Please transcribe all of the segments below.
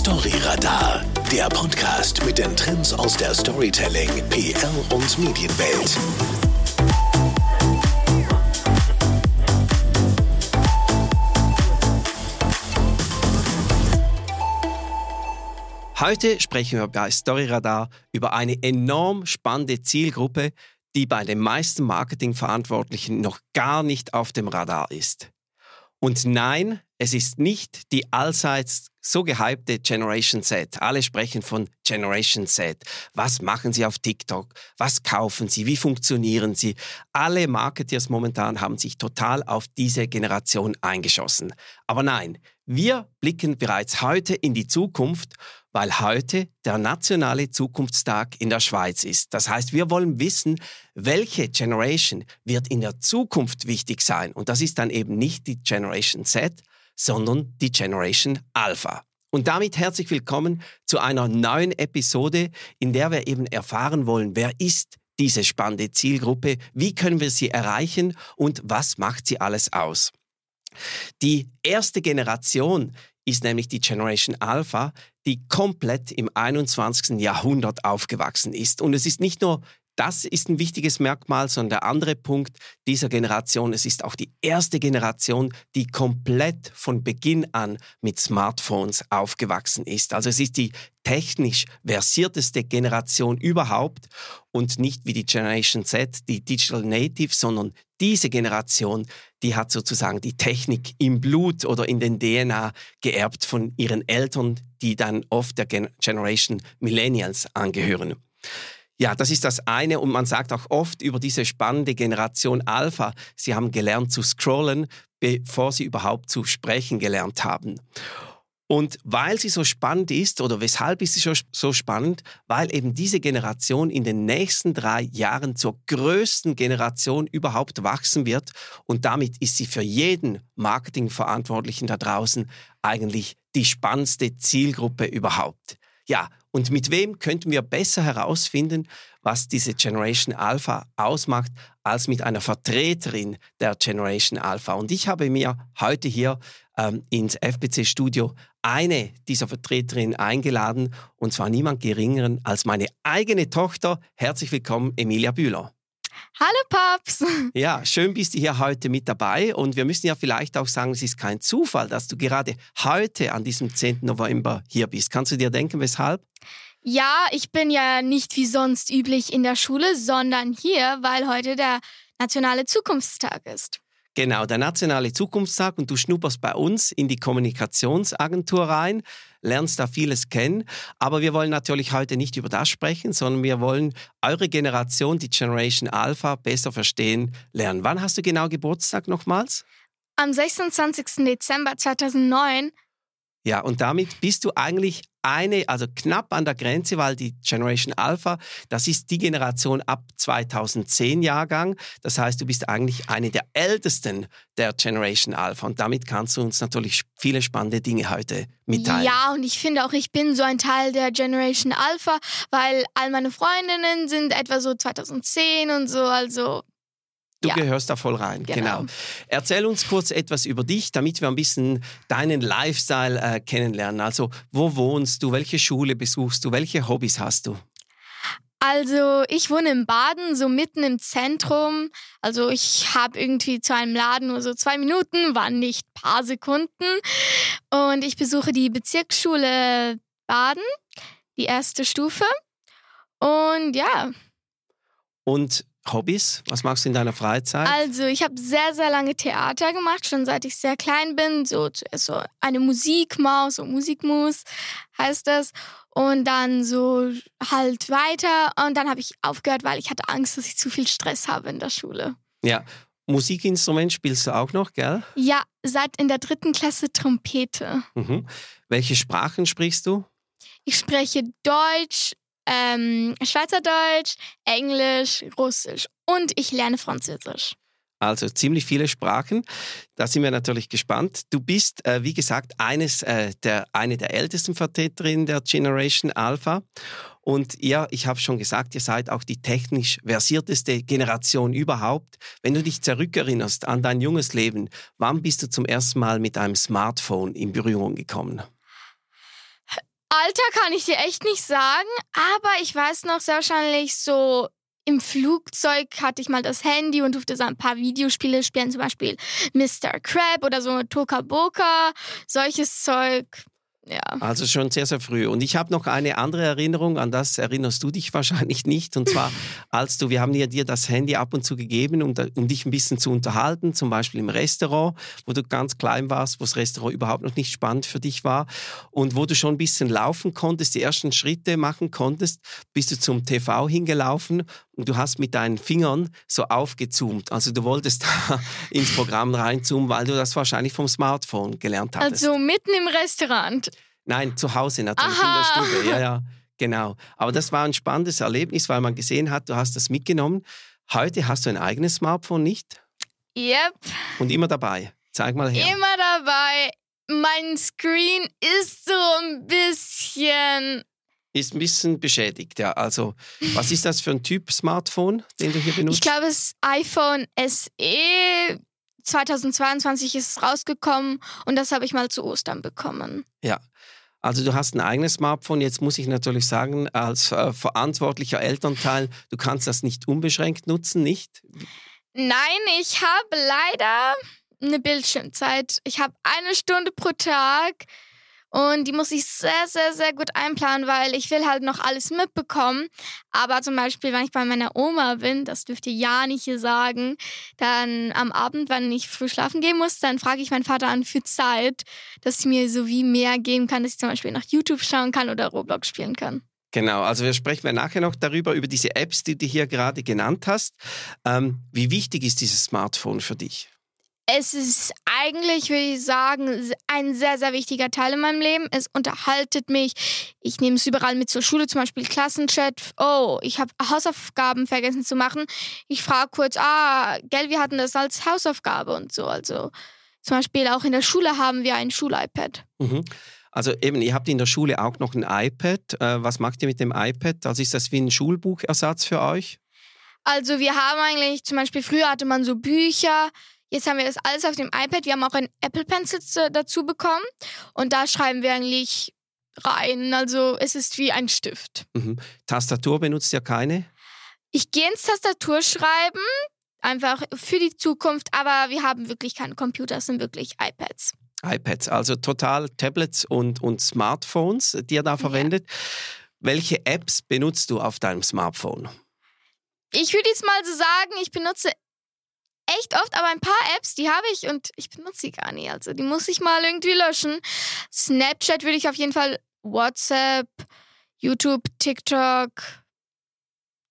Storyradar, der Podcast mit den Trends aus der Storytelling, PR und Medienwelt. Heute sprechen wir bei Storyradar über eine enorm spannende Zielgruppe, die bei den meisten Marketingverantwortlichen noch gar nicht auf dem Radar ist. Und nein, es ist nicht die allseits so gehypte Generation Z. Alle sprechen von Generation Z. Was machen sie auf TikTok? Was kaufen sie? Wie funktionieren sie? Alle Marketeers momentan haben sich total auf diese Generation eingeschossen. Aber nein, wir blicken bereits heute in die Zukunft, weil heute der nationale Zukunftstag in der Schweiz ist. Das heißt, wir wollen wissen, welche Generation wird in der Zukunft wichtig sein. Und das ist dann eben nicht die Generation Z, sondern die Generation Alpha. Und damit herzlich willkommen zu einer neuen Episode, in der wir eben erfahren wollen, wer ist diese spannende Zielgruppe, wie können wir sie erreichen und was macht sie alles aus. Die erste Generation ist nämlich die Generation Alpha, die komplett im 21. Jahrhundert aufgewachsen ist. Und es ist nicht nur das ist ein wichtiges Merkmal, sondern der andere Punkt dieser Generation, es ist auch die erste Generation, die komplett von Beginn an mit Smartphones aufgewachsen ist. Also es ist die technisch versierteste Generation überhaupt und nicht wie die Generation Z, die Digital Native, sondern diese Generation, die hat sozusagen die Technik im Blut oder in den DNA geerbt von ihren Eltern, die dann oft der Generation Millennials angehören. Ja, das ist das eine und man sagt auch oft über diese spannende Generation Alpha, sie haben gelernt zu scrollen, bevor sie überhaupt zu sprechen gelernt haben. Und weil sie so spannend ist, oder weshalb ist sie so spannend? Weil eben diese Generation in den nächsten drei Jahren zur größten Generation überhaupt wachsen wird. Und damit ist sie für jeden Marketingverantwortlichen da draußen eigentlich die spannendste Zielgruppe überhaupt. Ja, und mit wem könnten wir besser herausfinden, was diese Generation Alpha ausmacht, als mit einer Vertreterin der Generation Alpha? Und ich habe mir heute hier ähm, ins FBC-Studio eine dieser Vertreterinnen eingeladen, und zwar niemand geringeren als meine eigene Tochter. Herzlich willkommen, Emilia Bühler. Hallo Paps! Ja, schön bist du hier heute mit dabei und wir müssen ja vielleicht auch sagen, es ist kein Zufall, dass du gerade heute an diesem 10. November hier bist. Kannst du dir denken, weshalb? Ja, ich bin ja nicht wie sonst üblich in der Schule, sondern hier, weil heute der nationale Zukunftstag ist. Genau, der nationale Zukunftstag und du schnupperst bei uns in die Kommunikationsagentur rein, lernst da vieles kennen. Aber wir wollen natürlich heute nicht über das sprechen, sondern wir wollen eure Generation, die Generation Alpha, besser verstehen lernen. Wann hast du genau Geburtstag nochmals? Am 26. Dezember 2009. Ja, und damit bist du eigentlich eine, also knapp an der Grenze, weil die Generation Alpha, das ist die Generation ab 2010 Jahrgang. Das heißt, du bist eigentlich eine der ältesten der Generation Alpha und damit kannst du uns natürlich viele spannende Dinge heute mitteilen. Ja, und ich finde auch, ich bin so ein Teil der Generation Alpha, weil all meine Freundinnen sind etwa so 2010 und so, also Du ja. gehörst da voll rein, genau. genau. Erzähl uns kurz etwas über dich, damit wir ein bisschen deinen Lifestyle äh, kennenlernen. Also, wo wohnst du? Welche Schule besuchst du? Welche Hobbys hast du? Also, ich wohne in Baden, so mitten im Zentrum. Also, ich habe irgendwie zu einem Laden nur so zwei Minuten, waren nicht paar Sekunden. Und ich besuche die Bezirksschule Baden, die erste Stufe. Und ja. Und Hobbys? Was machst du in deiner Freizeit? Also, ich habe sehr, sehr lange Theater gemacht, schon seit ich sehr klein bin. So, so eine Musikmaus, so Musikmus heißt das. Und dann so halt weiter. Und dann habe ich aufgehört, weil ich hatte Angst, dass ich zu viel Stress habe in der Schule. Ja. Musikinstrument spielst du auch noch, gell? Ja, seit in der dritten Klasse Trompete. Mhm. Welche Sprachen sprichst du? Ich spreche Deutsch, ähm, Schweizerdeutsch, Englisch, Russisch und ich lerne Französisch. Also ziemlich viele Sprachen. Da sind wir natürlich gespannt. Du bist, äh, wie gesagt, eines, äh, der, eine der ältesten Vertreterinnen der Generation Alpha. Und ihr, ich habe schon gesagt, ihr seid auch die technisch versierteste Generation überhaupt. Wenn du dich zurückerinnerst an dein junges Leben, wann bist du zum ersten Mal mit einem Smartphone in Berührung gekommen? Alter kann ich dir echt nicht sagen, aber ich weiß noch sehr wahrscheinlich so im Flugzeug hatte ich mal das Handy und durfte so ein paar Videospiele spielen, zum Beispiel Mr. Crab oder so Toka Boka, solches Zeug. Ja. Also schon sehr, sehr früh. Und ich habe noch eine andere Erinnerung, an das erinnerst du dich wahrscheinlich nicht. Und zwar, als du, wir haben ja dir das Handy ab und zu gegeben, um, um dich ein bisschen zu unterhalten, zum Beispiel im Restaurant, wo du ganz klein warst, wo das Restaurant überhaupt noch nicht spannend für dich war und wo du schon ein bisschen laufen konntest, die ersten Schritte machen konntest, bist du zum TV hingelaufen und du hast mit deinen Fingern so aufgezoomt. Also du wolltest da ins Programm reinzoomen, weil du das wahrscheinlich vom Smartphone gelernt hattest. Also mitten im Restaurant. Nein, zu Hause natürlich Aha. in der Stube. Ja, ja, genau. Aber das war ein spannendes Erlebnis, weil man gesehen hat, du hast das mitgenommen. Heute hast du ein eigenes Smartphone nicht Yep, und immer dabei. Zeig mal her. immer dabei. Mein Screen ist so ein bisschen. Ist ein bisschen beschädigt, ja. Also, was ist das für ein Typ Smartphone, den du hier benutzt? Ich glaube, das iPhone SE 2022 ist es rausgekommen und das habe ich mal zu Ostern bekommen. Ja. Also du hast ein eigenes Smartphone. Jetzt muss ich natürlich sagen, als äh, verantwortlicher Elternteil, du kannst das nicht unbeschränkt nutzen, nicht? Nein, ich habe leider eine Bildschirmzeit. Ich habe eine Stunde pro Tag und die muss ich sehr, sehr, sehr gut einplanen, weil ich will halt noch alles mitbekommen. Aber zum Beispiel, wenn ich bei meiner Oma bin, das dürft ihr ja nicht hier sagen, dann am Abend, wenn ich früh schlafen gehen muss, dann frage ich meinen Vater an für Zeit, dass sie mir so wie mehr geben kann, dass ich zum Beispiel nach YouTube schauen kann oder Roblox spielen kann. Genau, also wir sprechen wir nachher noch darüber, über diese Apps, die du hier gerade genannt hast. Ähm, wie wichtig ist dieses Smartphone für dich? Es ist eigentlich, würde ich sagen, ein sehr, sehr wichtiger Teil in meinem Leben. Es unterhaltet mich. Ich nehme es überall mit zur Schule, zum Beispiel Klassenchat. Oh, ich habe Hausaufgaben vergessen zu machen. Ich frage kurz, ah, gell, wir hatten das als Hausaufgabe und so. Also zum Beispiel auch in der Schule haben wir ein Schul-iPad. Mhm. Also eben, ihr habt in der Schule auch noch ein iPad. Äh, was macht ihr mit dem iPad? Also ist das wie ein Schulbuchersatz für euch? Also wir haben eigentlich, zum Beispiel früher hatte man so Bücher, jetzt haben wir das alles auf dem iPad. Wir haben auch ein Apple Pencil zu- dazu bekommen und da schreiben wir eigentlich rein. Also es ist wie ein Stift. Mhm. Tastatur benutzt ihr keine? Ich gehe ins Tastaturschreiben, einfach für die Zukunft, aber wir haben wirklich keine Computer, es sind wirklich iPads. iPads, also total Tablets und, und Smartphones, die ihr da verwendet. Welche Apps benutzt du auf deinem Smartphone? Ich würde jetzt mal so sagen, ich benutze echt oft, aber ein paar Apps, die habe ich und ich benutze sie gar nicht. Also die muss ich mal irgendwie löschen. Snapchat würde ich auf jeden Fall, WhatsApp, YouTube, TikTok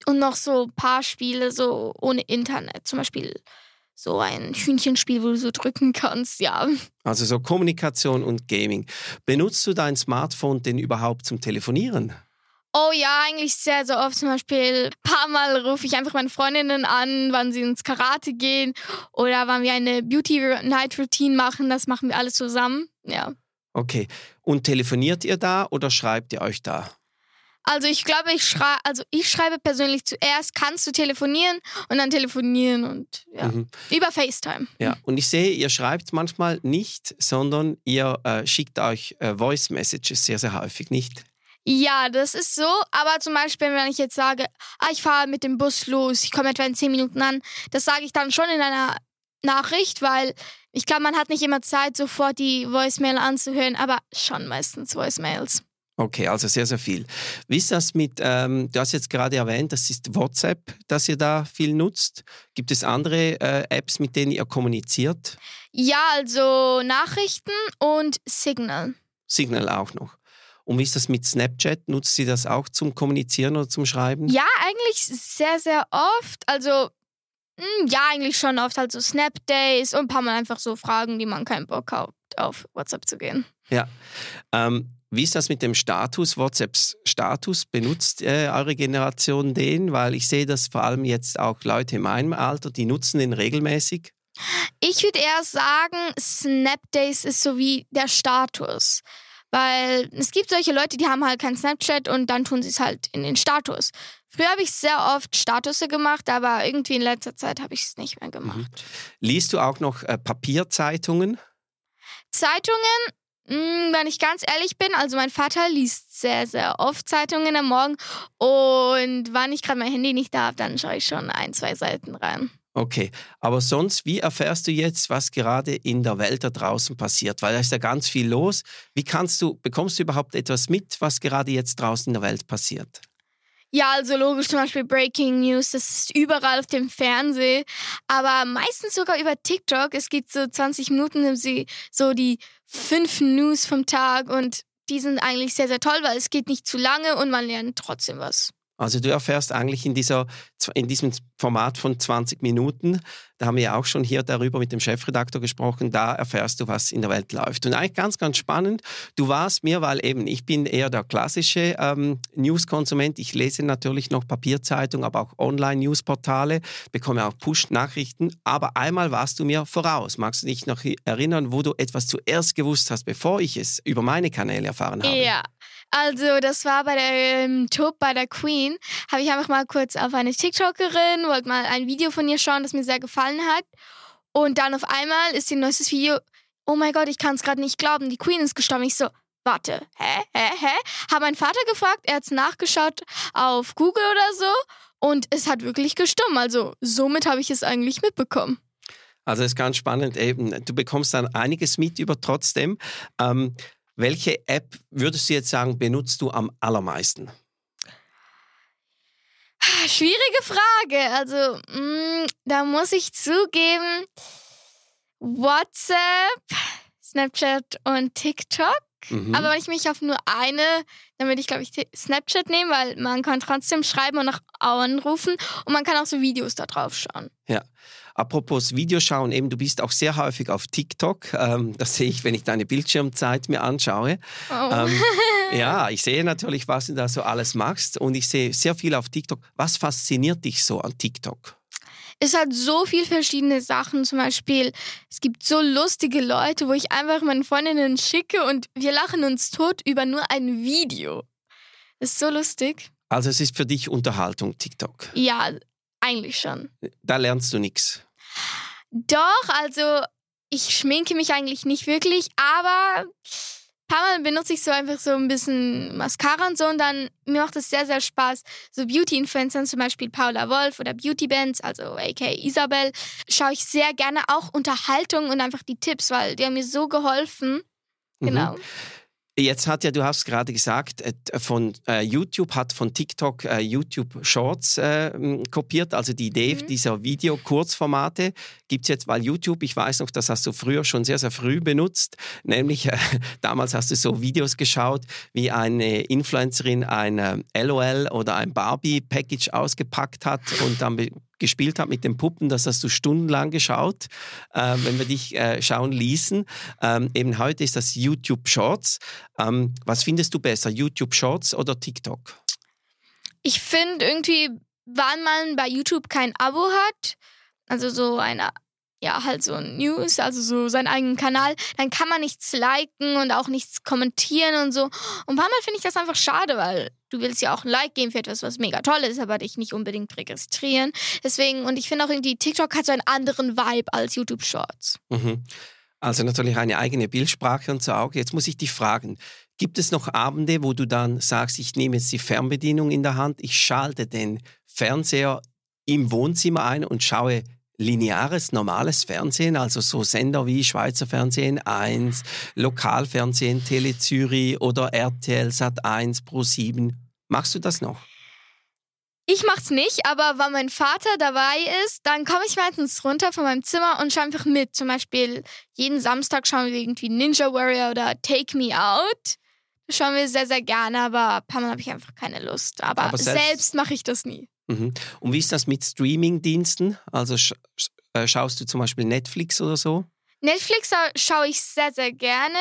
und noch so ein paar Spiele so ohne Internet. Zum Beispiel so ein Hühnchenspiel, wo du so drücken kannst, ja. Also so Kommunikation und Gaming. Benutzt du dein Smartphone denn überhaupt zum Telefonieren? Oh ja, eigentlich sehr, sehr oft. Zum Beispiel ein paar Mal rufe ich einfach meine Freundinnen an, wann sie ins Karate gehen oder wann wir eine Beauty Night Routine machen. Das machen wir alles zusammen. Ja. Okay. Und telefoniert ihr da oder schreibt ihr euch da? Also ich glaube, ich schreibe, also ich schreibe persönlich zuerst, kannst du telefonieren und dann telefonieren und ja. Mhm. Über FaceTime. Ja, und ich sehe, ihr schreibt manchmal nicht, sondern ihr äh, schickt euch äh, Voice Messages sehr, sehr häufig, nicht? Ja, das ist so. Aber zum Beispiel, wenn ich jetzt sage, ah, ich fahre mit dem Bus los, ich komme etwa in 10 Minuten an, das sage ich dann schon in einer Nachricht, weil ich glaube, man hat nicht immer Zeit, sofort die Voicemail anzuhören, aber schon meistens Voicemails. Okay, also sehr, sehr viel. Wie ist das mit, ähm, du hast jetzt gerade erwähnt, das ist WhatsApp, das ihr da viel nutzt. Gibt es andere äh, Apps, mit denen ihr kommuniziert? Ja, also Nachrichten und Signal. Signal auch noch. Und wie ist das mit Snapchat? Nutzt sie das auch zum Kommunizieren oder zum Schreiben? Ja, eigentlich sehr, sehr oft. Also, mm, ja, eigentlich schon oft. Also Snap-Days und ein paar Mal einfach so Fragen, die man keinen Bock hat, auf WhatsApp zu gehen. Ja. Ähm, wie ist das mit dem Status, WhatsApps Status? Benutzt äh, eure Generation den? Weil ich sehe, dass vor allem jetzt auch Leute in meinem Alter, die nutzen den regelmäßig. Ich würde eher sagen, Snap-Days ist so wie der Status. Weil es gibt solche Leute, die haben halt kein Snapchat und dann tun sie es halt in den Status. Früher habe ich sehr oft Statusse gemacht, aber irgendwie in letzter Zeit habe ich es nicht mehr gemacht. Liest du auch noch äh, Papierzeitungen? Zeitungen? Mm, wenn ich ganz ehrlich bin, also mein Vater liest sehr, sehr oft Zeitungen am Morgen und wann ich gerade mein Handy nicht da habe, dann schaue ich schon ein, zwei Seiten rein. Okay, aber sonst, wie erfährst du jetzt, was gerade in der Welt da draußen passiert? Weil da ist ja ganz viel los. Wie kannst du, bekommst du überhaupt etwas mit, was gerade jetzt draußen in der Welt passiert? Ja, also logisch zum Beispiel Breaking News, das ist überall auf dem Fernsehen, aber meistens sogar über TikTok. Es gibt so 20 Minuten, sie so die fünf News vom Tag und die sind eigentlich sehr, sehr toll, weil es geht nicht zu lange und man lernt trotzdem was. Also du erfährst eigentlich in, dieser, in diesem Format von 20 Minuten, da haben wir ja auch schon hier darüber mit dem Chefredakteur gesprochen, da erfährst du, was in der Welt läuft. Und eigentlich ganz, ganz spannend, du warst mir, weil eben ich bin eher der klassische ähm, News-Konsument, ich lese natürlich noch Papierzeitung, aber auch Online-Newsportale, bekomme auch Push-Nachrichten, aber einmal warst du mir voraus. Magst du dich noch erinnern, wo du etwas zuerst gewusst hast, bevor ich es über meine Kanäle erfahren habe? Ja, also das war bei der ähm, Top bei der Queen. Habe ich einfach mal kurz auf eine TikTokerin, wollte mal ein Video von ihr schauen, das mir sehr gefallen hat. Und dann auf einmal ist ihr neuestes Video, oh mein Gott, ich kann es gerade nicht glauben, die Queen ist gestorben. Ich so, warte, hä, hä, hä? Habe meinen Vater gefragt, er hat es nachgeschaut auf Google oder so und es hat wirklich gestimmt. Also somit habe ich es eigentlich mitbekommen. Also es ist ganz spannend eben. Du bekommst dann einiges mit über trotzdem. Ähm, welche App würdest du jetzt sagen, benutzt du am allermeisten? Schwierige Frage. Also, mh, mm, da muss ich zugeben, WhatsApp, Snapchat und TikTok. Mhm. Aber wenn ich mich auf nur eine, dann würde ich, glaube ich, Snapchat nehmen, weil man kann trotzdem schreiben und auch anrufen und man kann auch so Videos da drauf schauen. Ja. Apropos Videoschauen, eben du bist auch sehr häufig auf TikTok. Ähm, das sehe ich, wenn ich deine Bildschirmzeit mir anschaue. Oh. Ähm, ja, ich sehe natürlich, was du da so alles machst und ich sehe sehr viel auf TikTok. Was fasziniert dich so an TikTok? Es hat so viele verschiedene Sachen. Zum Beispiel, es gibt so lustige Leute, wo ich einfach meinen Freundinnen schicke und wir lachen uns tot über nur ein Video. Das ist so lustig. Also es ist für dich Unterhaltung, TikTok? Ja, eigentlich schon. Da lernst du nichts. Doch, also ich schminke mich eigentlich nicht wirklich, aber paar Mal benutze ich so einfach so ein bisschen Mascara und so und dann mir macht es sehr, sehr Spaß. So Beauty-Influencern, zum Beispiel Paula Wolf oder Beauty Bands, also aka Isabel, schaue ich sehr gerne auch Unterhaltung und einfach die Tipps, weil die haben mir so geholfen. Mhm. Genau. Mhm. Jetzt hat ja, du hast gerade gesagt, äh, von äh, YouTube hat von TikTok äh, YouTube Shorts äh, kopiert, also die Idee mhm. dieser Video-Kurzformate gibt es jetzt, weil YouTube, ich weiß noch, das hast du früher schon sehr, sehr früh benutzt, nämlich äh, damals hast du so Videos geschaut, wie eine Influencerin ein LOL oder ein Barbie-Package ausgepackt hat und dann gespielt hat mit den Puppen, das hast du stundenlang geschaut, äh, wenn wir dich äh, schauen ließen. Ähm, eben heute ist das YouTube Shorts. Ähm, was findest du besser, YouTube Shorts oder TikTok? Ich finde irgendwie, wann man bei YouTube kein Abo hat, also so eine ja, halt so News, also so seinen eigenen Kanal, dann kann man nichts liken und auch nichts kommentieren und so. Und ein paar Mal finde ich das einfach schade, weil du willst ja auch ein Like geben für etwas, was mega toll ist, aber dich nicht unbedingt registrieren. Deswegen, und ich finde auch irgendwie, TikTok hat so einen anderen Vibe als YouTube Shorts. Mhm. Also natürlich eine eigene Bildsprache und so auch. Jetzt muss ich dich fragen, gibt es noch Abende, wo du dann sagst, ich nehme jetzt die Fernbedienung in der Hand, ich schalte den Fernseher im Wohnzimmer ein und schaue lineares, normales Fernsehen, also so Sender wie Schweizer Fernsehen 1, Lokalfernsehen, Tele Zürich oder RTL Sat 1 Pro 7. Machst du das noch? Ich mach's nicht, aber wenn mein Vater dabei ist, dann komme ich meistens runter von meinem Zimmer und schaue einfach mit. Zum Beispiel jeden Samstag schauen wir irgendwie Ninja Warrior oder Take Me Out. Das schauen wir sehr, sehr gerne, aber ein paar Mal habe ich einfach keine Lust. Aber, aber selbst, selbst mache ich das nie. Mhm. Und wie ist das mit Streaming-Diensten? Also sch äh, schaust du zum Beispiel Netflix oder so? Netflix schaue ich sehr, sehr gerne,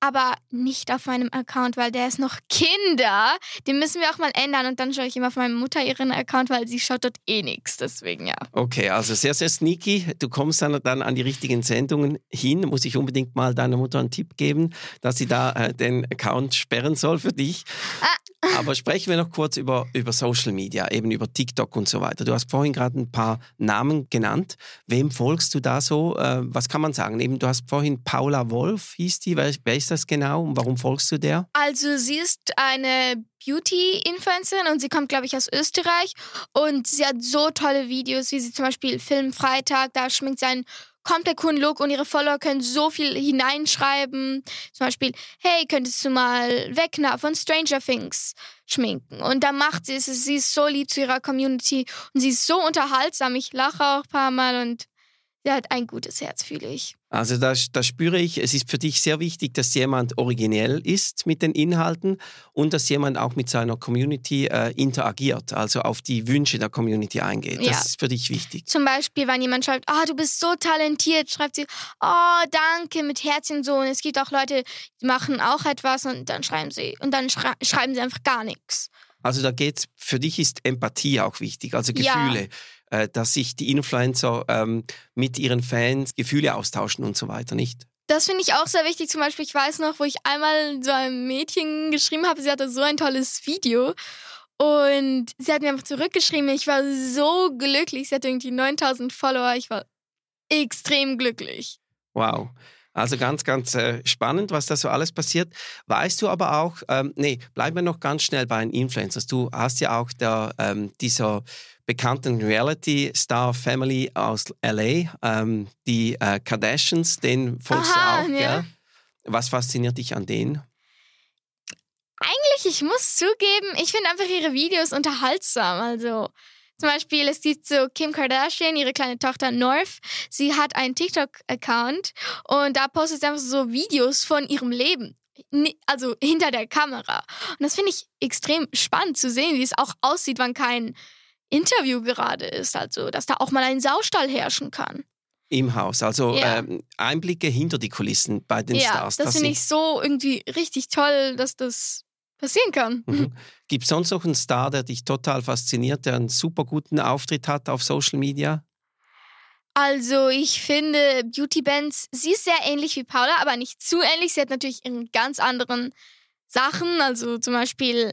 aber nicht auf meinem Account, weil der ist noch Kinder. Den müssen wir auch mal ändern und dann schaue ich immer auf meine Mutter ihren Account, weil sie schaut dort eh nichts. Deswegen ja. Okay, also sehr, sehr sneaky. Du kommst dann, dann an die richtigen Sendungen hin. Muss ich unbedingt mal deiner Mutter einen Tipp geben, dass sie da äh, den Account sperren soll für dich. Ah, Aber sprechen wir noch kurz über, über Social Media, eben über TikTok und so weiter. Du hast vorhin gerade ein paar Namen genannt. Wem folgst du da so? Äh, was kann man sagen? Eben, du hast vorhin Paula Wolf, hieß die. Wer, wer ist das genau und warum folgst du der? Also sie ist eine Beauty-Influencerin und sie kommt, glaube ich, aus Österreich. Und sie hat so tolle Videos, wie sie zum Beispiel Film Freitag, da schminkt sie einen komplett coolen Look und ihre Follower können so viel hineinschreiben. Zum Beispiel, hey, könntest du mal Wegner von Stranger Things schminken? Und dann macht sie es. Sie ist so lieb zu ihrer Community und sie ist so unterhaltsam. Ich lache auch ein paar Mal und hat ein gutes Herz, fühle ich. Also da, da spüre ich, es ist für dich sehr wichtig, dass jemand originell ist mit den Inhalten und dass jemand auch mit seiner Community äh, interagiert, also auf die Wünsche der Community eingeht. Das Ja. ist für dich wichtig. Zum Beispiel, wenn jemand schreibt, ah, du bist so talentiert, schreibt sie, oh, danke, mit Herzchen so. Und es gibt auch Leute, die machen auch etwas und dann schreiben sie, und dann schrei schreiben sie einfach gar nichts. Also da geht's, für dich ist Empathie auch wichtig, also Ja. Äh, dass sich die Influencer ähm, mit ihren Fans Gefühle austauschen und so weiter, nicht? Das finde ich auch sehr wichtig. Zum Beispiel, ich weiß noch, wo ich einmal so einem Mädchen geschrieben habe, sie hatte so ein tolles Video. Und sie hat mir einfach zurückgeschrieben. Ich war so glücklich. Sie hatte irgendwie 9000 Follower. Ich war extrem glücklich. Wow. Also ganz, ganz äh, spannend, was da so alles passiert. Weißt du aber auch, ähm, nee, bleiben wir noch ganz schnell bei den Influencers. Du hast ja auch der, ähm, dieser bekannten Reality-Star-Family aus LA, ähm, die äh, Kardashians, den folgst Aha, du auch, ja. gell? Was fasziniert dich an denen? Eigentlich, ich muss zugeben, ich finde einfach ihre Videos unterhaltsam. Also zum Beispiel, es gibt so Kim Kardashian, ihre kleine Tochter North. Sie hat einen TikTok-Account und da postet sie einfach so Videos von ihrem Leben. Also hinter der Kamera. Und das finde ich extrem spannend zu sehen, wie es auch aussieht, wenn kein Interview gerade ist. Also, dass da auch mal ein Saustall herrschen kann. Im Haus, also Ja. ähm, Einblicke hinter die Kulissen bei den ja, Stars. das finde sind- ich so irgendwie richtig toll, dass das passieren kann. Mhm. Gibt es sonst noch einen Star, der dich total fasziniert, der einen super guten Auftritt hat auf Social Media? Also, ich finde Beauty Bands, sie ist sehr ähnlich wie Paula, aber nicht zu ähnlich. Sie hat natürlich in ganz anderen Sachen. Also zum Beispiel,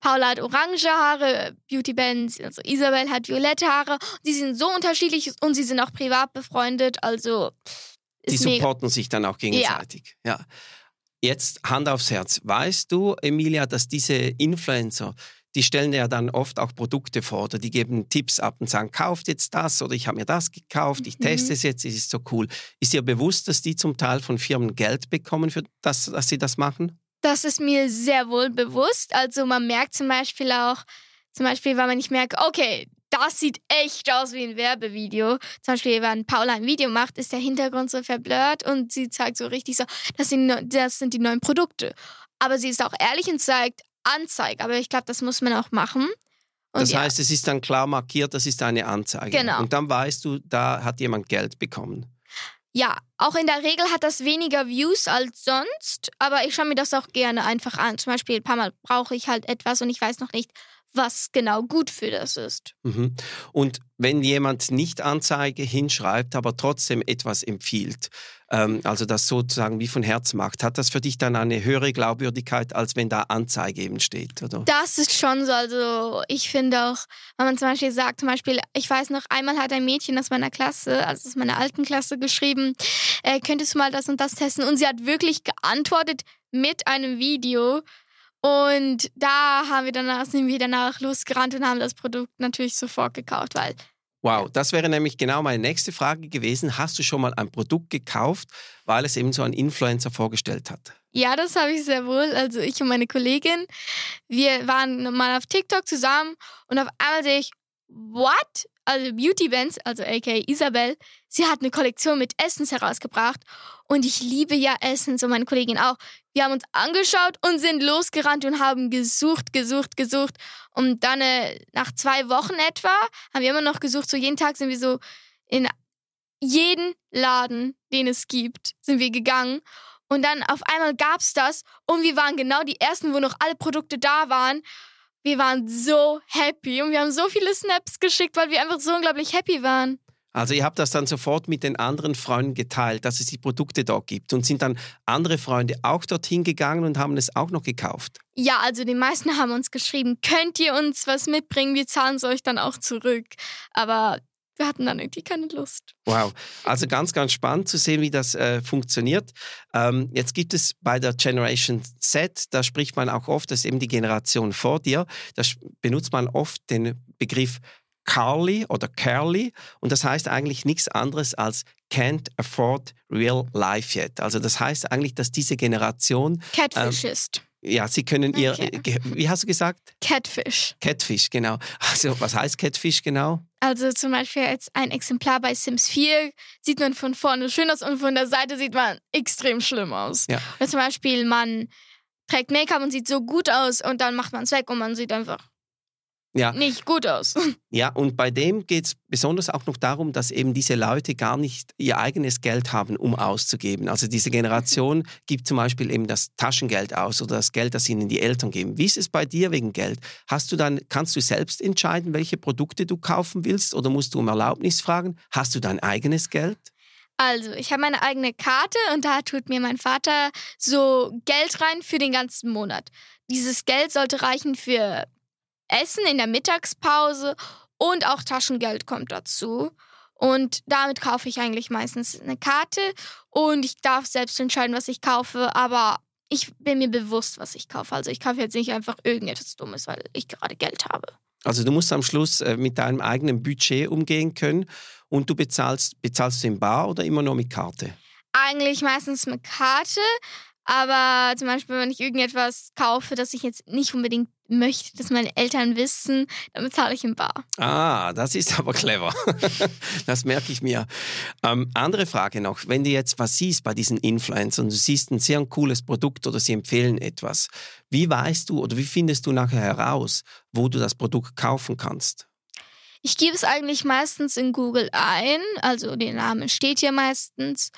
Paula hat orange Haare, Beauty Bands, also Isabel hat violette Haare. Die sind so unterschiedlich und sie sind auch privat befreundet. Also, Die mega. supporten sich dann auch gegenseitig. Ja. Jetzt Hand aufs Herz. Weißt du, Emilia, dass diese Influencer, die stellen ja dann oft auch Produkte vor oder die geben Tipps ab und sagen, kauft jetzt das oder ich habe mir das gekauft, ich Mhm. teste es jetzt, es ist so cool. Ist dir bewusst, dass die zum Teil von Firmen Geld bekommen, für das, dass sie das machen? Das ist mir sehr wohl bewusst. Also, man merkt zum Beispiel auch, zum Beispiel, weil man nicht merkt, okay, das sieht echt aus wie ein Werbevideo. Zum Beispiel, wenn Paula ein Video macht, ist der Hintergrund so verblurrt und sie zeigt so richtig so, das sind, das sind die neuen Produkte. Aber sie ist auch ehrlich und zeigt Anzeige. Aber ich glaube, das muss man auch machen. Und Das ja, heißt, es ist dann klar markiert, das ist eine Anzeige. Genau. Und dann weißt du, da hat jemand Geld bekommen. ja, auch in der Regel hat das weniger Views als sonst, aber ich schaue mir das auch gerne einfach an. Zum Beispiel, ein paar Mal brauche ich halt etwas und ich weiß noch nicht, was genau gut für das ist. Mhm. Und wenn jemand nicht Anzeige hinschreibt, aber trotzdem etwas empfiehlt, ähm, also das sozusagen wie von Herz macht, hat das für dich dann eine höhere Glaubwürdigkeit, als wenn da Anzeige eben steht, oder? Das ist schon so. Also ich finde auch, wenn man zum Beispiel sagt, zum Beispiel, ich weiß noch, einmal hat ein Mädchen aus meiner Klasse, also aus meiner alten Klasse, geschrieben, äh, könntest du mal das und das testen? Und sie hat wirklich geantwortet mit einem Video. Und da haben wir danach, sind wir danach losgerannt und haben das Produkt natürlich sofort gekauft, weil Wow, das wäre nämlich genau meine nächste Frage gewesen. Hast du schon mal ein Produkt gekauft, weil es eben so ein Influencer vorgestellt hat? Ja, das habe ich sehr wohl. Also ich und meine Kollegin, wir waren mal auf TikTok zusammen und auf einmal sehe ich, what? Also Beauty Bands, also aka Isabel, sie hat eine Kollektion mit Essens herausgebracht und ich liebe ja Essens und meine Kollegin auch. Wir haben uns angeschaut und sind losgerannt und haben gesucht, gesucht, gesucht und dann äh, nach zwei Wochen etwa haben wir immer noch gesucht. So jeden Tag sind wir so in jeden Laden, den es gibt, sind wir gegangen und dann auf einmal gab's das und wir waren genau die ersten, wo noch alle Produkte da waren. Wir waren so happy und wir haben so viele Snaps geschickt, weil wir einfach so unglaublich happy waren. Also ihr habt das dann sofort mit den anderen Freunden geteilt, dass es die Produkte dort gibt und sind dann andere Freunde auch dorthin gegangen und haben es auch noch gekauft. Ja, also die meisten haben uns geschrieben, könnt ihr uns was mitbringen, wir zahlen es euch dann auch zurück. Aber wir hatten dann irgendwie keine Lust. Wow, also ganz, ganz spannend zu sehen, wie das äh, funktioniert. Ähm, jetzt gibt es bei der Generation Z, da spricht man auch oft, das ist eben die Generation vor dir, da benutzt man oft den Begriff Carly oder Carly und das heißt eigentlich nichts anderes als can't afford real life yet. Also das heißt eigentlich, dass diese Generation Catfish ähm, ist. Ja, sie können ihr, okay. wie hast du gesagt? Catfish. Catfish, genau. Also was heißt Catfish genau? Also zum Beispiel jetzt ein Exemplar bei Sims 4 sieht man von vorne schön aus und von der Seite sieht man extrem schlimm aus. Ja. Oder zum Beispiel man trägt Make-up und sieht so gut aus und dann macht man es weg und man sieht einfach ja. nicht gut aus. Ja, und bei dem geht es besonders auch noch darum, dass eben diese Leute gar nicht ihr eigenes Geld haben, um auszugeben. Also diese Generation gibt zum Beispiel eben das Taschengeld aus oder das Geld, das ihnen die Eltern geben. Wie ist es bei dir wegen Geld? Hast du dann, kannst du selbst entscheiden, welche Produkte du kaufen willst oder musst du um Erlaubnis fragen? Hast du dein eigenes Geld? Also, ich habe meine eigene Karte und da tut mir mein Vater so Geld rein für den ganzen Monat. Dieses Geld sollte reichen für Essen in der Mittagspause und auch Taschengeld kommt dazu. Und damit kaufe ich eigentlich meistens eine Karte und ich darf selbst entscheiden, was ich kaufe, aber ich bin mir bewusst, was ich kaufe. Also ich kaufe jetzt nicht einfach irgendetwas Dummes, weil ich gerade Geld habe. Also du musst am Schluss äh, mit deinem eigenen Budget umgehen können und du bezahlst, bezahlst du in Bar oder immer nur mit Karte? Eigentlich meistens mit Karte, aber zum Beispiel, wenn ich irgendetwas kaufe, das ich jetzt nicht unbedingt möchte, dass meine Eltern wissen, dann bezahle ich im Bar. Ah, das ist aber clever. das merke ich mir. Ähm, andere Frage noch. Wenn du jetzt was siehst bei diesen Influencern, du siehst ein sehr cooles Produkt oder sie empfehlen etwas, wie weißt du oder wie findest du nachher heraus, wo du das Produkt kaufen kannst? Ich gebe es eigentlich meistens in Google ein, also der Name steht ja meistens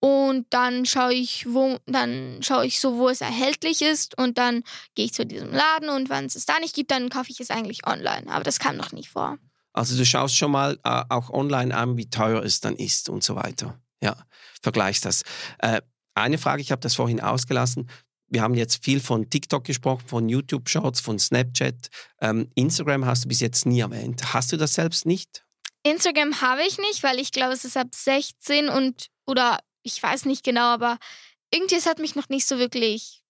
und dann schaue ich, wo, dann schaue ich so, wo es erhältlich ist und dann gehe ich zu diesem Laden und wenn es es da nicht gibt, dann kaufe ich es eigentlich online. Aber das kam noch nicht vor. Also du schaust schon mal äh, auch online an, wie teuer es dann ist und so weiter. Ja, vergleichst das. Äh, eine Frage, ich habe das vorhin ausgelassen. Wir haben jetzt viel von TikTok gesprochen, von YouTube-Shorts, von Snapchat. Ähm, Instagram hast du bis jetzt nie erwähnt. Hast du das selbst nicht? Instagram habe ich nicht, weil ich glaube, es ist ab 16 und oder ich weiß nicht genau, aber irgendwie es hat mich noch nicht so wirklich.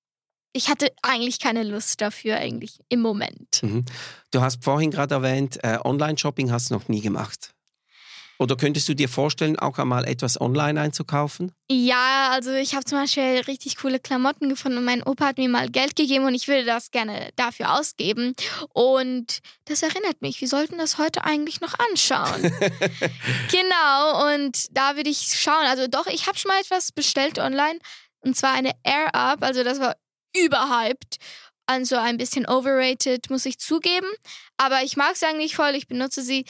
Ich hatte eigentlich keine Lust dafür, eigentlich im Moment. Mhm. Du hast vorhin gerade erwähnt, äh, Online-Shopping hast du noch nie gemacht. Oder könntest du dir vorstellen, auch einmal etwas online einzukaufen? Ja, also ich habe zum Beispiel richtig coole Klamotten gefunden und mein Opa hat mir mal Geld gegeben und ich würde das gerne dafür ausgeben. Und das erinnert mich, wir sollten das heute eigentlich noch anschauen. genau, und da würde ich schauen. Also doch, ich habe schon mal etwas bestellt online und zwar eine Air Up, also das war überhyped. Also ein bisschen overrated, muss ich zugeben. Aber ich mag sie eigentlich voll, ich benutze sie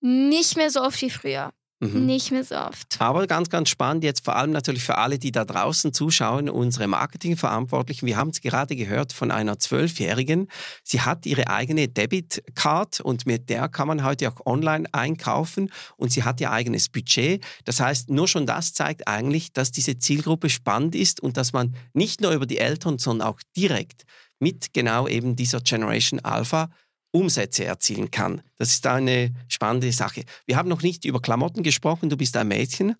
nicht mehr so oft wie früher. Mhm. Nicht mehr so oft. Aber ganz, ganz spannend, jetzt vor allem natürlich für alle, die da draußen zuschauen, unsere Marketingverantwortlichen. Wir haben es gerade gehört von einer Zwölfjährigen. Sie hat ihre eigene Debitcard und mit der kann man heute auch online einkaufen und sie hat ihr eigenes Budget. Das heißt, nur schon das zeigt eigentlich, dass diese Zielgruppe spannend ist und dass man nicht nur über die Eltern, sondern auch direkt mit genau eben dieser Generation Alpha Umsätze erzielen kann. Das ist eine spannende Sache. Wir haben noch nicht über Klamotten gesprochen. Du bist ein Mädchen,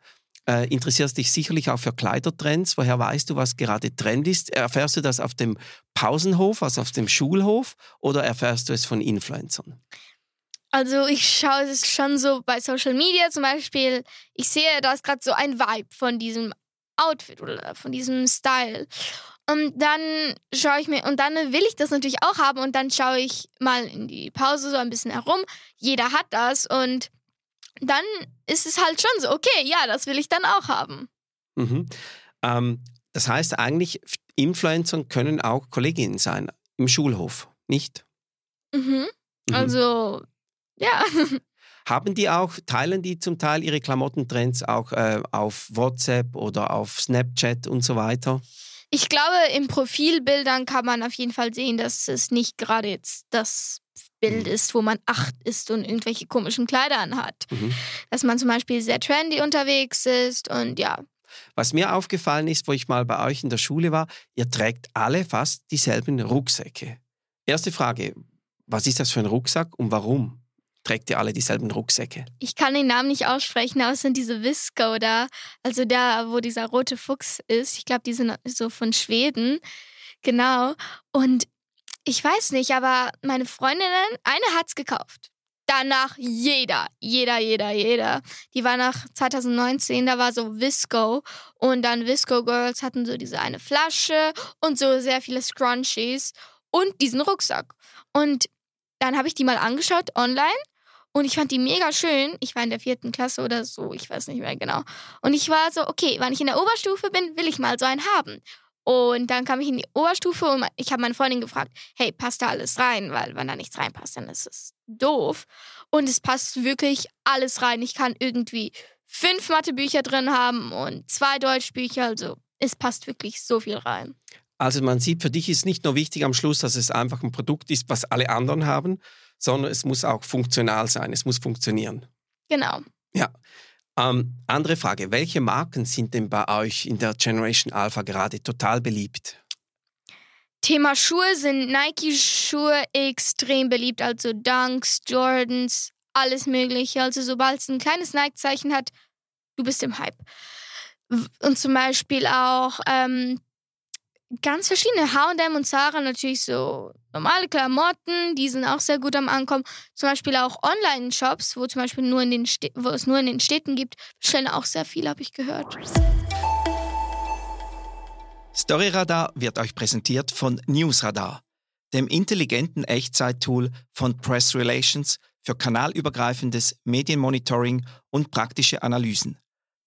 äh, interessierst dich sicherlich auch für Kleidertrends. Woher weißt du, was gerade Trend ist? Erfährst du das auf dem Pausenhof, also auf dem Schulhof, oder erfährst du es von Influencern? Also ich schaue es schon so bei Social Media zum Beispiel. Ich sehe, da ist gerade so ein Vibe von diesem Outfit oder von diesem Style. Und dann schaue ich mir, und dann will ich das natürlich auch haben und dann schaue ich mal in die Pause so ein bisschen herum. Jeder hat das und dann ist es halt schon so, okay, ja, das will ich dann auch haben. Mhm. Ähm, das heißt eigentlich, Influencer können auch Kolleginnen sein im Schulhof, nicht? Mhm. mhm. Also, ja. Haben die auch, teilen die zum Teil ihre Klamottentrends auch äh, auf WhatsApp oder auf Snapchat und so weiter? Ich glaube, in Profilbildern kann man auf jeden Fall sehen, dass es nicht gerade jetzt das Bild ist, wo man acht ist und irgendwelche komischen Kleider anhat. Mhm. Dass man zum Beispiel sehr trendy unterwegs ist und ja. Was mir aufgefallen ist, wo ich mal bei euch in der Schule war, ihr trägt alle fast dieselben Rucksäcke. Erste Frage, was ist das für ein Rucksack und warum trägt ihr alle dieselben Rucksäcke? Ich kann den Namen nicht aussprechen, aber es sind diese Visco da, also da, wo dieser rote Fuchs ist. Ich glaube, die sind so von Schweden. Genau. Und ich weiß nicht, aber meine Freundinnen, eine hat's gekauft. Danach jeder, jeder, jeder, jeder. Die war nach 2019, da war so Visco und dann Visco Girls hatten so diese eine Flasche und so sehr viele Scrunchies und diesen Rucksack. Und dann habe ich die mal angeschaut online und ich fand die mega schön. Ich war in der vierten Klasse oder so, ich weiß nicht mehr genau. Und ich war so, okay, wenn ich in der Oberstufe bin, will ich mal so einen haben. Und dann kam ich in die Oberstufe und ich habe meine Freundin gefragt, hey, passt da alles rein? Weil wenn da nichts reinpasst, dann ist es doof. Und es passt wirklich alles rein. Ich kann irgendwie fünf Mathebücher drin haben und zwei Deutschbücher. Also es passt wirklich so viel rein. Also man sieht, für dich ist nicht nur wichtig am Schluss, dass es einfach ein Produkt ist, was alle anderen haben, sondern es muss auch funktional sein, es muss funktionieren. Genau. Ja. Ähm, andere Frage, welche Marken sind denn bei euch in der Generation Alpha gerade total beliebt? Thema Schuhe sind Nike-Schuhe extrem beliebt, also Dunks, Jordans, alles mögliche. Also sobald es ein kleines Nike-Zeichen hat, du bist im Hype. Und zum Beispiel auch ähm, ganz verschiedene H&M und Zara natürlich so normale Klamotten, die sind auch sehr gut am Ankommen. Zum Beispiel auch Online-Shops, wo zum Beispiel nur in den wo es nur in den Städten gibt, bestellen auch sehr viel, habe ich gehört. Storyradar wird euch präsentiert von Newsradar, dem intelligenten Echtzeit-Tool von Press Relations für kanalübergreifendes Medienmonitoring und praktische Analysen,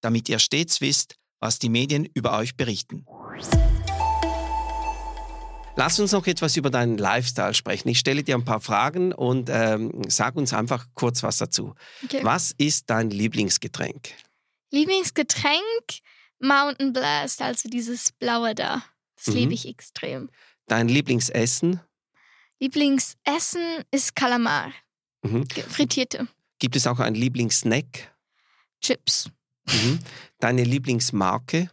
damit ihr stets wisst, was die Medien über euch berichten. Lass uns noch etwas über deinen Lifestyle sprechen. Ich stelle dir ein paar Fragen und ähm, sag uns einfach kurz was dazu. Okay. Was ist dein Lieblingsgetränk? Lieblingsgetränk Mountain Blast, also dieses blaue da. Das Mhm. liebe ich extrem. Dein Lieblingsessen? Lieblingsessen ist Kalamar, Mhm. frittierte Gibt es auch einen Lieblingssnack? Chips. Mhm. Deine Lieblingsmarke?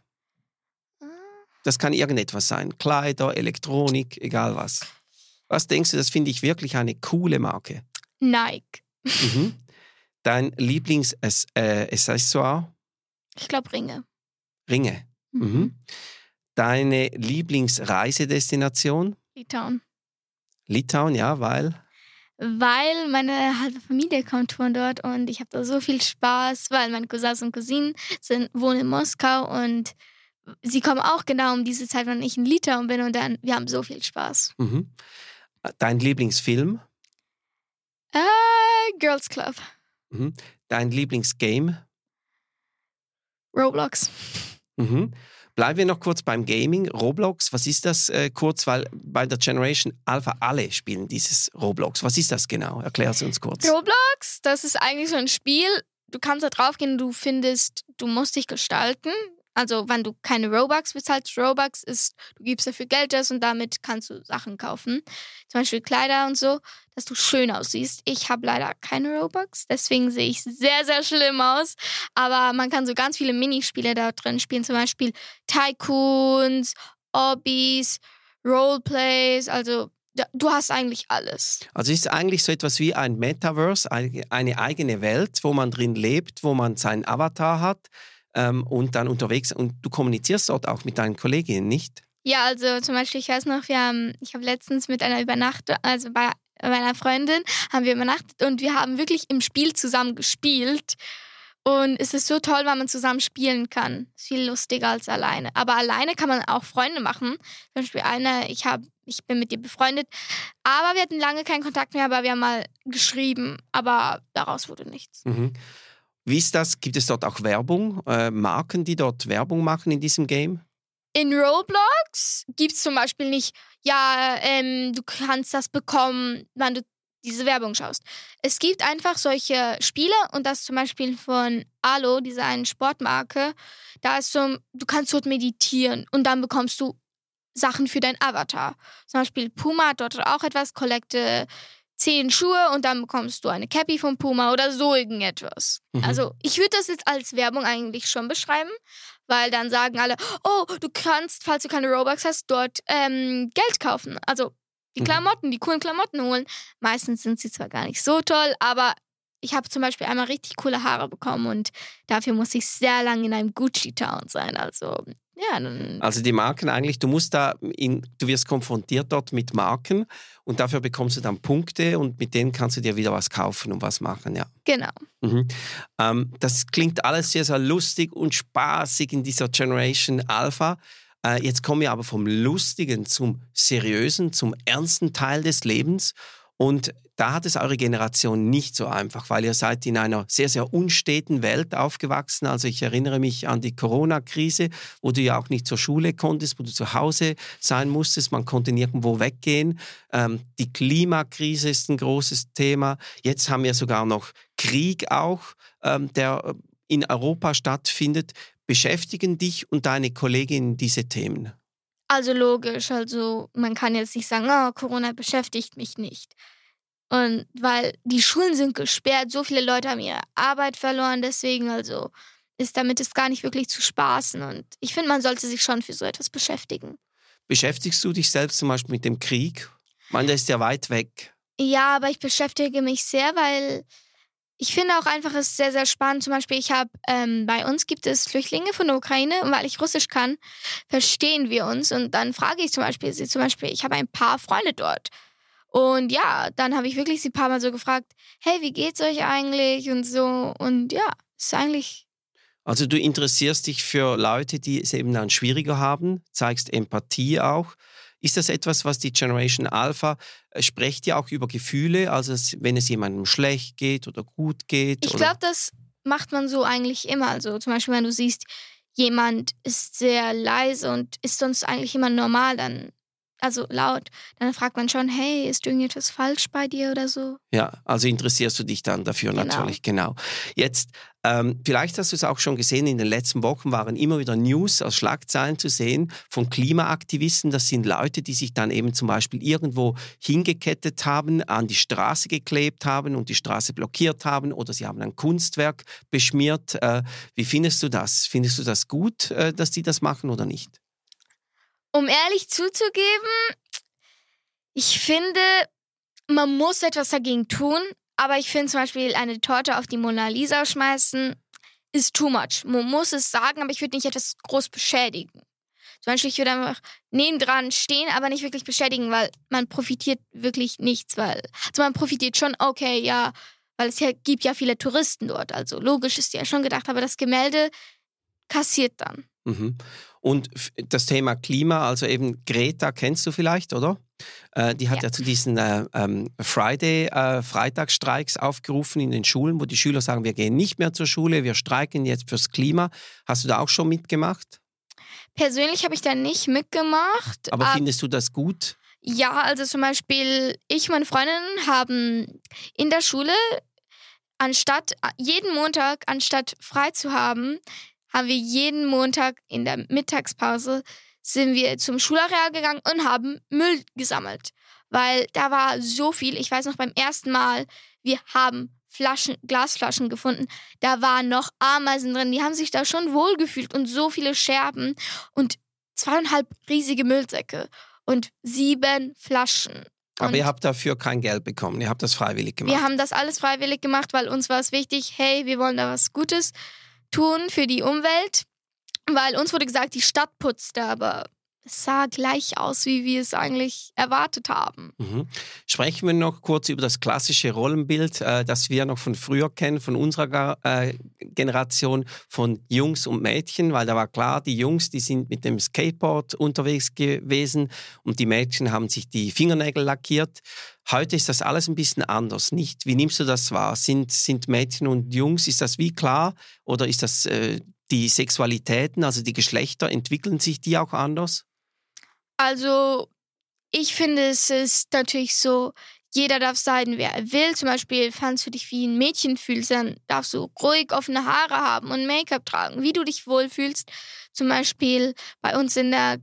Das kann irgendetwas sein. Kleider, Elektronik, egal was. Was denkst du, das finde ich wirklich eine coole Marke? Nike. Mhm. Dein Lieblingsaccessoire? Ich glaube Ringe. Ringe. Mhm. Deine Lieblingsreisedestination? Litauen. Litauen, ja, weil. Weil meine halbe Familie kommt von dort und ich habe da so viel Spaß, weil meine Cousins und Cousinen sind, wohnen in Moskau und sie kommen auch genau um diese Zeit, wenn ich in Litauen bin und dann, wir haben so viel Spaß. Mhm. Dein Lieblingsfilm? Äh, Girls Club. Mhm. Dein Lieblingsgame? Roblox. Mhm. Bleiben wir noch kurz beim Gaming. Roblox, was ist das äh, kurz? Weil bei der Generation Alpha alle spielen dieses Roblox. Was ist das genau? Erklär es uns kurz. Roblox, das ist eigentlich so ein Spiel. Du kannst da draufgehen, du findest, du musst dich gestalten. Also, wenn du keine Robux bezahlst, Robux ist, du gibst dafür Geld aus und damit kannst du Sachen kaufen. Zum Beispiel Kleider und so, dass du schön aussiehst. Ich habe leider keine Robux, deswegen sehe ich sehr, sehr schlimm aus. Aber man kann so ganz viele Minispiele da drin spielen, zum Beispiel Tycoons, Obbies, Roleplays. Also, du hast eigentlich alles. Also es ist eigentlich so etwas wie ein Metaverse, eine eigene Welt, wo man drin lebt, wo man seinen Avatar hat ähm, und dann unterwegs und du kommunizierst dort auch mit deinen Kolleginnen, nicht? Ja, also zum Beispiel, ich weiß noch, wir haben, ich habe letztens mit einer Übernachtung, also bei meiner Freundin haben wir übernachtet und wir haben wirklich im Spiel zusammen gespielt. Und es ist so toll, weil man zusammen spielen kann. Ist viel lustiger als alleine. Aber alleine kann man auch Freunde machen. Zum Beispiel eine, ich habe, ich bin mit ihr befreundet, aber wir hatten lange keinen Kontakt mehr, aber wir haben mal geschrieben, aber daraus wurde nichts. Mhm. Wie ist das? Gibt es dort auch Werbung? Äh, Marken, die dort Werbung machen in diesem Game? In Roblox gibt es zum Beispiel nicht, ja, ähm, du kannst das bekommen, wenn du diese Werbung schaust. Es gibt einfach solche Spiele und das zum Beispiel von Alo, dieser einen Sportmarke, da ist so, du kannst dort meditieren und dann bekommst du Sachen für dein Avatar. Zum Beispiel Puma hat dort auch etwas, Kollekte zehn Schuhe und dann bekommst du eine Cappy von Puma oder so irgendetwas. Mhm. Also ich würde das jetzt als Werbung eigentlich schon beschreiben, weil dann sagen alle, oh, du kannst, falls du keine Robux hast, dort ähm, Geld kaufen. Also die Mhm. Klamotten, die coolen Klamotten holen. Meistens sind sie zwar gar nicht so toll, aber ich habe zum Beispiel einmal richtig coole Haare bekommen und dafür muss ich sehr lange in einem Gucci-Town sein. Also ja, Also die Marken eigentlich, du musst da, in, du wirst konfrontiert dort mit Marken und dafür bekommst du dann Punkte und mit denen kannst du dir wieder was kaufen und was machen, ja. genau. Mhm. Ähm, das klingt alles sehr, sehr lustig und spaßig in dieser Generation Alpha. Äh, jetzt kommen wir aber vom Lustigen zum Seriösen, zum ernsten Teil des Lebens. Und da hat es eure Generation nicht so einfach, weil ihr seid in einer sehr, sehr unsteten Welt aufgewachsen. Also ich erinnere mich an die Corona-Krise, wo du ja auch nicht zur Schule konntest, wo du zu Hause sein musstest. Man konnte nirgendwo weggehen. Ähm, die Klimakrise ist ein großes Thema. Jetzt haben wir sogar noch Krieg auch, ähm, der in Europa stattfindet. Beschäftigen dich und deine Kolleginnen diese Themen? Also logisch, also man kann jetzt nicht sagen, oh, Corona beschäftigt mich nicht. Und weil die Schulen sind gesperrt, so viele Leute haben ihre Arbeit verloren, deswegen also ist damit ist gar nicht wirklich zu spaßen. Und ich finde, man sollte sich schon für so etwas beschäftigen. Beschäftigst du dich selbst zum Beispiel mit dem Krieg? Meine, der ist ja weit weg. Ja, aber ich beschäftige mich sehr, weil ich finde auch einfach, es sehr, sehr spannend. Zum Beispiel, ich habe, ähm, bei uns gibt es Flüchtlinge von der Ukraine und weil ich Russisch kann, verstehen wir uns. Und dann frage ich zum Beispiel sie, zum Beispiel, ich habe ein paar Freunde dort. Und ja, dann habe ich wirklich sie ein paar Mal so gefragt, hey, wie geht's euch eigentlich und so. Und ja, ist eigentlich, Also du interessierst dich für Leute, die es eben dann schwieriger haben, zeigst Empathie auch. Ist das etwas, was die Generation Alpha, äh, sprecht ihr auch über Gefühle, also wenn es jemandem schlecht geht oder gut geht? ich glaube, das macht man so eigentlich immer. Also zum Beispiel, wenn du siehst, jemand ist sehr leise und ist sonst eigentlich immer normal, dann, also laut, dann fragt man schon, hey, ist irgendetwas falsch bei dir oder so? Ja, also interessierst du dich dann dafür Genau. natürlich, genau. Jetzt, ähm, vielleicht hast du es auch schon gesehen, in den letzten Wochen waren immer wieder News aus Schlagzeilen zu sehen von Klimaaktivisten. Das sind Leute, die sich dann eben zum Beispiel irgendwo hingekettet haben, an die Straße geklebt haben und die Straße blockiert haben oder sie haben ein Kunstwerk beschmiert. Äh, wie findest du das? Findest du das gut, äh, dass die das machen oder nicht? Um ehrlich zuzugeben, ich finde, man muss etwas dagegen tun, aber ich finde zum Beispiel eine Torte auf die Mona Lisa schmeißen ist too much. Man muss es sagen, aber ich würde nicht etwas groß beschädigen. Zum Beispiel, ich würde einfach nebendran stehen, aber nicht wirklich beschädigen, weil man profitiert wirklich nichts, weil, also man profitiert schon, okay, ja, weil es ja, gibt ja viele Touristen dort, also logisch ist ja schon gedacht, aber das Gemälde kassiert dann. Mhm. Und das Thema Klima, also eben Greta kennst du vielleicht, oder? Äh, die hat ja, Ja. zu diesen äh, ähm, Friday, äh, Freitagsstreiks aufgerufen in den Schulen, wo die Schüler sagen, wir gehen nicht mehr zur Schule, wir streiken jetzt fürs Klima. Hast du da auch schon mitgemacht? Persönlich habe ich da nicht mitgemacht. Aber ab- findest du das gut? Ja, also zum Beispiel, ich und meine Freundin haben in der Schule, anstatt jeden Montag, anstatt frei zu haben, haben wir jeden Montag in der Mittagspause sind wir zum Schulareal gegangen und haben Müll gesammelt. Weil da war so viel. Ich weiß noch beim ersten Mal, wir haben Flaschen, Glasflaschen gefunden. Da waren noch Ameisen drin. Die haben sich da schon wohlgefühlt und so viele Scherben und zweieinhalb riesige Müllsäcke und sieben Flaschen. Aber Und ihr habt dafür kein Geld bekommen, ihr habt das freiwillig gemacht. wir haben das alles freiwillig gemacht, weil uns war es wichtig, hey, wir wollen da was Gutes tun für die Umwelt. Weil uns wurde gesagt, die Stadt putzt, aber es sah gleich aus, wie wir es eigentlich erwartet haben. Mhm. Sprechen wir noch kurz über das klassische Rollenbild, äh, das wir noch von früher kennen, von unserer äh, Generation, von Jungs und Mädchen, weil da war klar, die Jungs, die sind mit dem Skateboard unterwegs gewesen und die Mädchen haben sich die Fingernägel lackiert. Heute ist das alles ein bisschen anders, nicht? Wie nimmst du das wahr? Sind, sind Mädchen und Jungs, ist das wie klar oder ist das äh, die Sexualitäten, also die Geschlechter, entwickeln sich die auch anders? Also, ich finde, es ist natürlich so, jeder darf sein, wer er will. Zum Beispiel, falls du dich wie ein Mädchen fühlst, dann darfst du ruhig offene Haare haben und Make-up tragen, wie du dich wohlfühlst. Zum Beispiel bei uns in der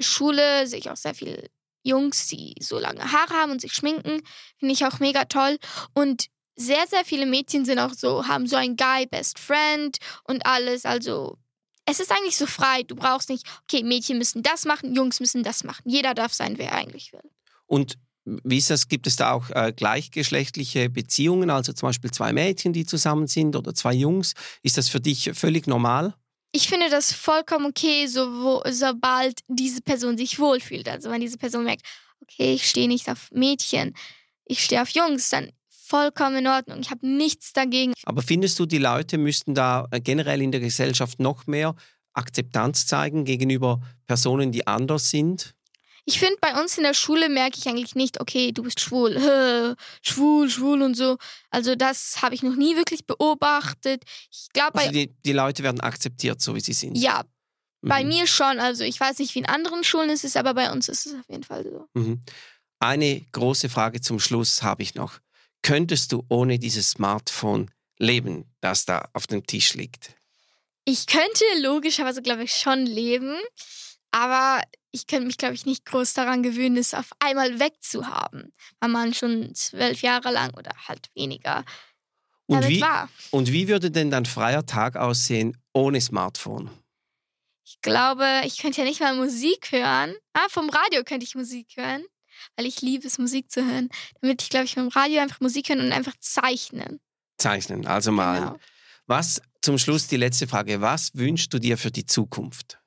Schule sehe ich auch sehr viele Jungs, die so lange Haare haben und sich schminken. Finde ich auch mega toll. Und sehr, sehr viele Mädchen sind auch so, haben so einen Guy Best Friend und alles. Also es ist eigentlich so frei. Du brauchst nicht, okay, Mädchen müssen das machen, Jungs müssen das machen. Jeder darf sein, wer er eigentlich will. Und wie ist das? Gibt es da auch äh, gleichgeschlechtliche Beziehungen, also zum Beispiel zwei Mädchen, die zusammen sind oder zwei Jungs? Ist das für dich völlig normal? Ich finde das vollkommen okay, so, wo, sobald diese Person sich wohlfühlt. Also wenn diese Person merkt, okay, ich stehe nicht auf Mädchen, ich stehe auf Jungs, dann vollkommen in Ordnung. Ich habe nichts dagegen. Aber findest du, die Leute müssten da äh, generell in der Gesellschaft noch mehr Akzeptanz zeigen gegenüber Personen, die anders sind? Ich finde, bei uns in der Schule merke ich eigentlich nicht, okay, du bist schwul, schwul, schwul und so. Also das habe ich noch nie wirklich beobachtet. Ich glaube, also die, die Leute werden akzeptiert, so wie sie sind. Ja, mhm. bei mir schon. Also ich weiß nicht, wie in anderen Schulen es ist, aber bei uns ist es auf jeden Fall so. Mhm. Eine große Frage zum Schluss habe ich noch. Könntest du ohne dieses Smartphone leben, das da auf dem Tisch liegt? Ich könnte logischerweise, glaube ich, schon leben, aber ich könnte mich, glaube ich, nicht groß daran gewöhnen, es auf einmal wegzuhaben, weil man schon zwölf Jahre lang oder halt weniger und wie, war. Und wie würde denn dein freier Tag aussehen ohne Smartphone? Ich glaube, ich könnte ja nicht mal Musik hören. Ah, vom Radio könnte ich Musik hören weil ich liebe es, Musik zu hören. Damit ich, glaube ich, beim Radio einfach Musik hören und einfach zeichnen. Zeichnen, also malen. Genau. Was, zum Schluss die letzte Frage, was wünschst du dir für die Zukunft?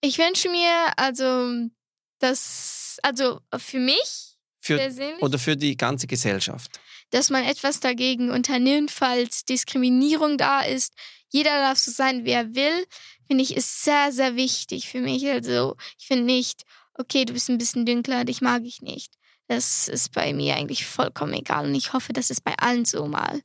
Ich wünsche mir, also, das, also für mich für. Oder für die ganze Gesellschaft. Dass man etwas dagegen unternimmt, falls Diskriminierung da ist. Jeder darf so sein, wie er will, finde ich, ist sehr, sehr wichtig für mich. Also, ich finde nicht, okay, du bist ein bisschen dünkler, dich mag ich nicht. Das ist bei mir eigentlich vollkommen egal und ich hoffe, das ist bei allen so mal.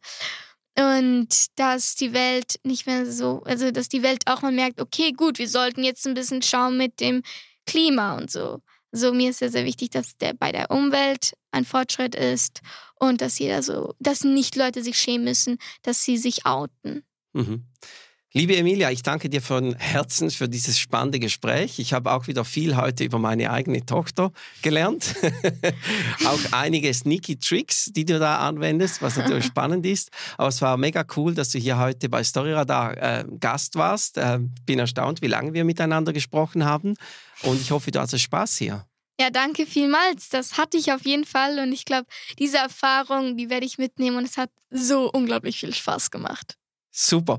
Und dass die Welt nicht mehr so, also dass die Welt auch mal merkt, okay, gut, wir sollten jetzt ein bisschen schauen mit dem Klima und so. So, mir ist sehr, sehr wichtig, dass der bei der Umwelt ein Fortschritt ist und dass jeder so, dass nicht Leute sich schämen müssen, dass sie sich outen. Mhm. Liebe Emilia, ich danke dir von Herzen für dieses spannende Gespräch. Ich habe auch wieder viel heute über meine eigene Tochter gelernt. auch einige sneaky Tricks, die du da anwendest, was natürlich spannend ist. Aber es war mega cool, dass du hier heute bei Storyradar äh, Gast warst. Äh, bin erstaunt, wie lange wir miteinander gesprochen haben. Und ich hoffe, du hast Spaß hier. Ja, danke vielmals. Das hatte ich auf jeden Fall. Und ich glaube, diese Erfahrung, die werde ich mitnehmen. Und es hat so unglaublich viel Spaß gemacht. Super.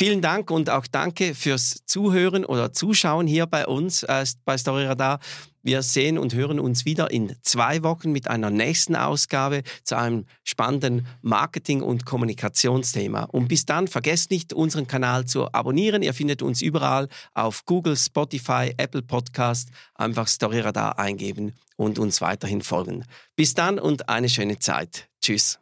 Vielen Dank und auch danke fürs Zuhören oder Zuschauen hier bei uns äh, bei Storyradar. Wir sehen und hören uns wieder in zwei Wochen mit einer nächsten Ausgabe zu einem spannenden Marketing- und Kommunikationsthema. Und bis dann vergesst nicht, unseren Kanal zu abonnieren. Ihr findet uns überall auf Google, Spotify, Apple Podcast. Einfach Storyradar eingeben und uns weiterhin folgen. Bis dann und eine schöne Zeit. Tschüss.